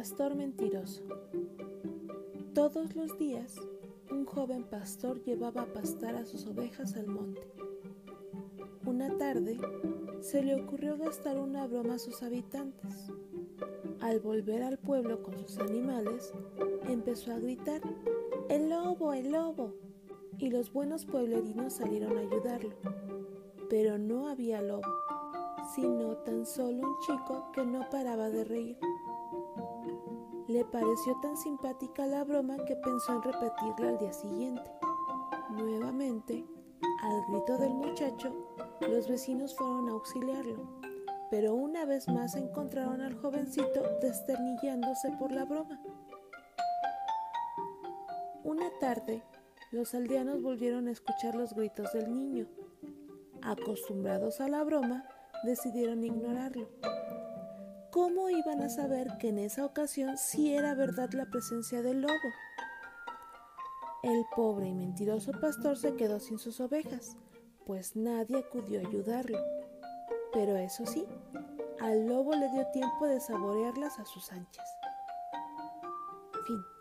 pastor mentiroso. Todos los días, un joven pastor llevaba a pastar a sus ovejas al monte. Una tarde, se le ocurrió gastar una broma a sus habitantes. Al volver al pueblo con sus animales, empezó a gritar, ¡El lobo, el lobo! Y los buenos pueblerinos salieron a ayudarlo. Pero no había lobo, sino tan solo un chico que no paraba de reír. Le pareció tan simpática la broma que pensó en repetirla al día siguiente. Nuevamente, al grito del muchacho, los vecinos fueron a auxiliarlo, pero una vez más encontraron al jovencito desternillándose por la broma. Una tarde, los aldeanos volvieron a escuchar los gritos del niño. Acostumbrados a la broma, decidieron ignorarlo. ¿Cómo iban a saber que en esa ocasión sí era verdad la presencia del lobo? El pobre y mentiroso pastor se quedó sin sus ovejas, pues nadie acudió a ayudarlo. Pero eso sí, al lobo le dio tiempo de saborearlas a sus anchas. Fin.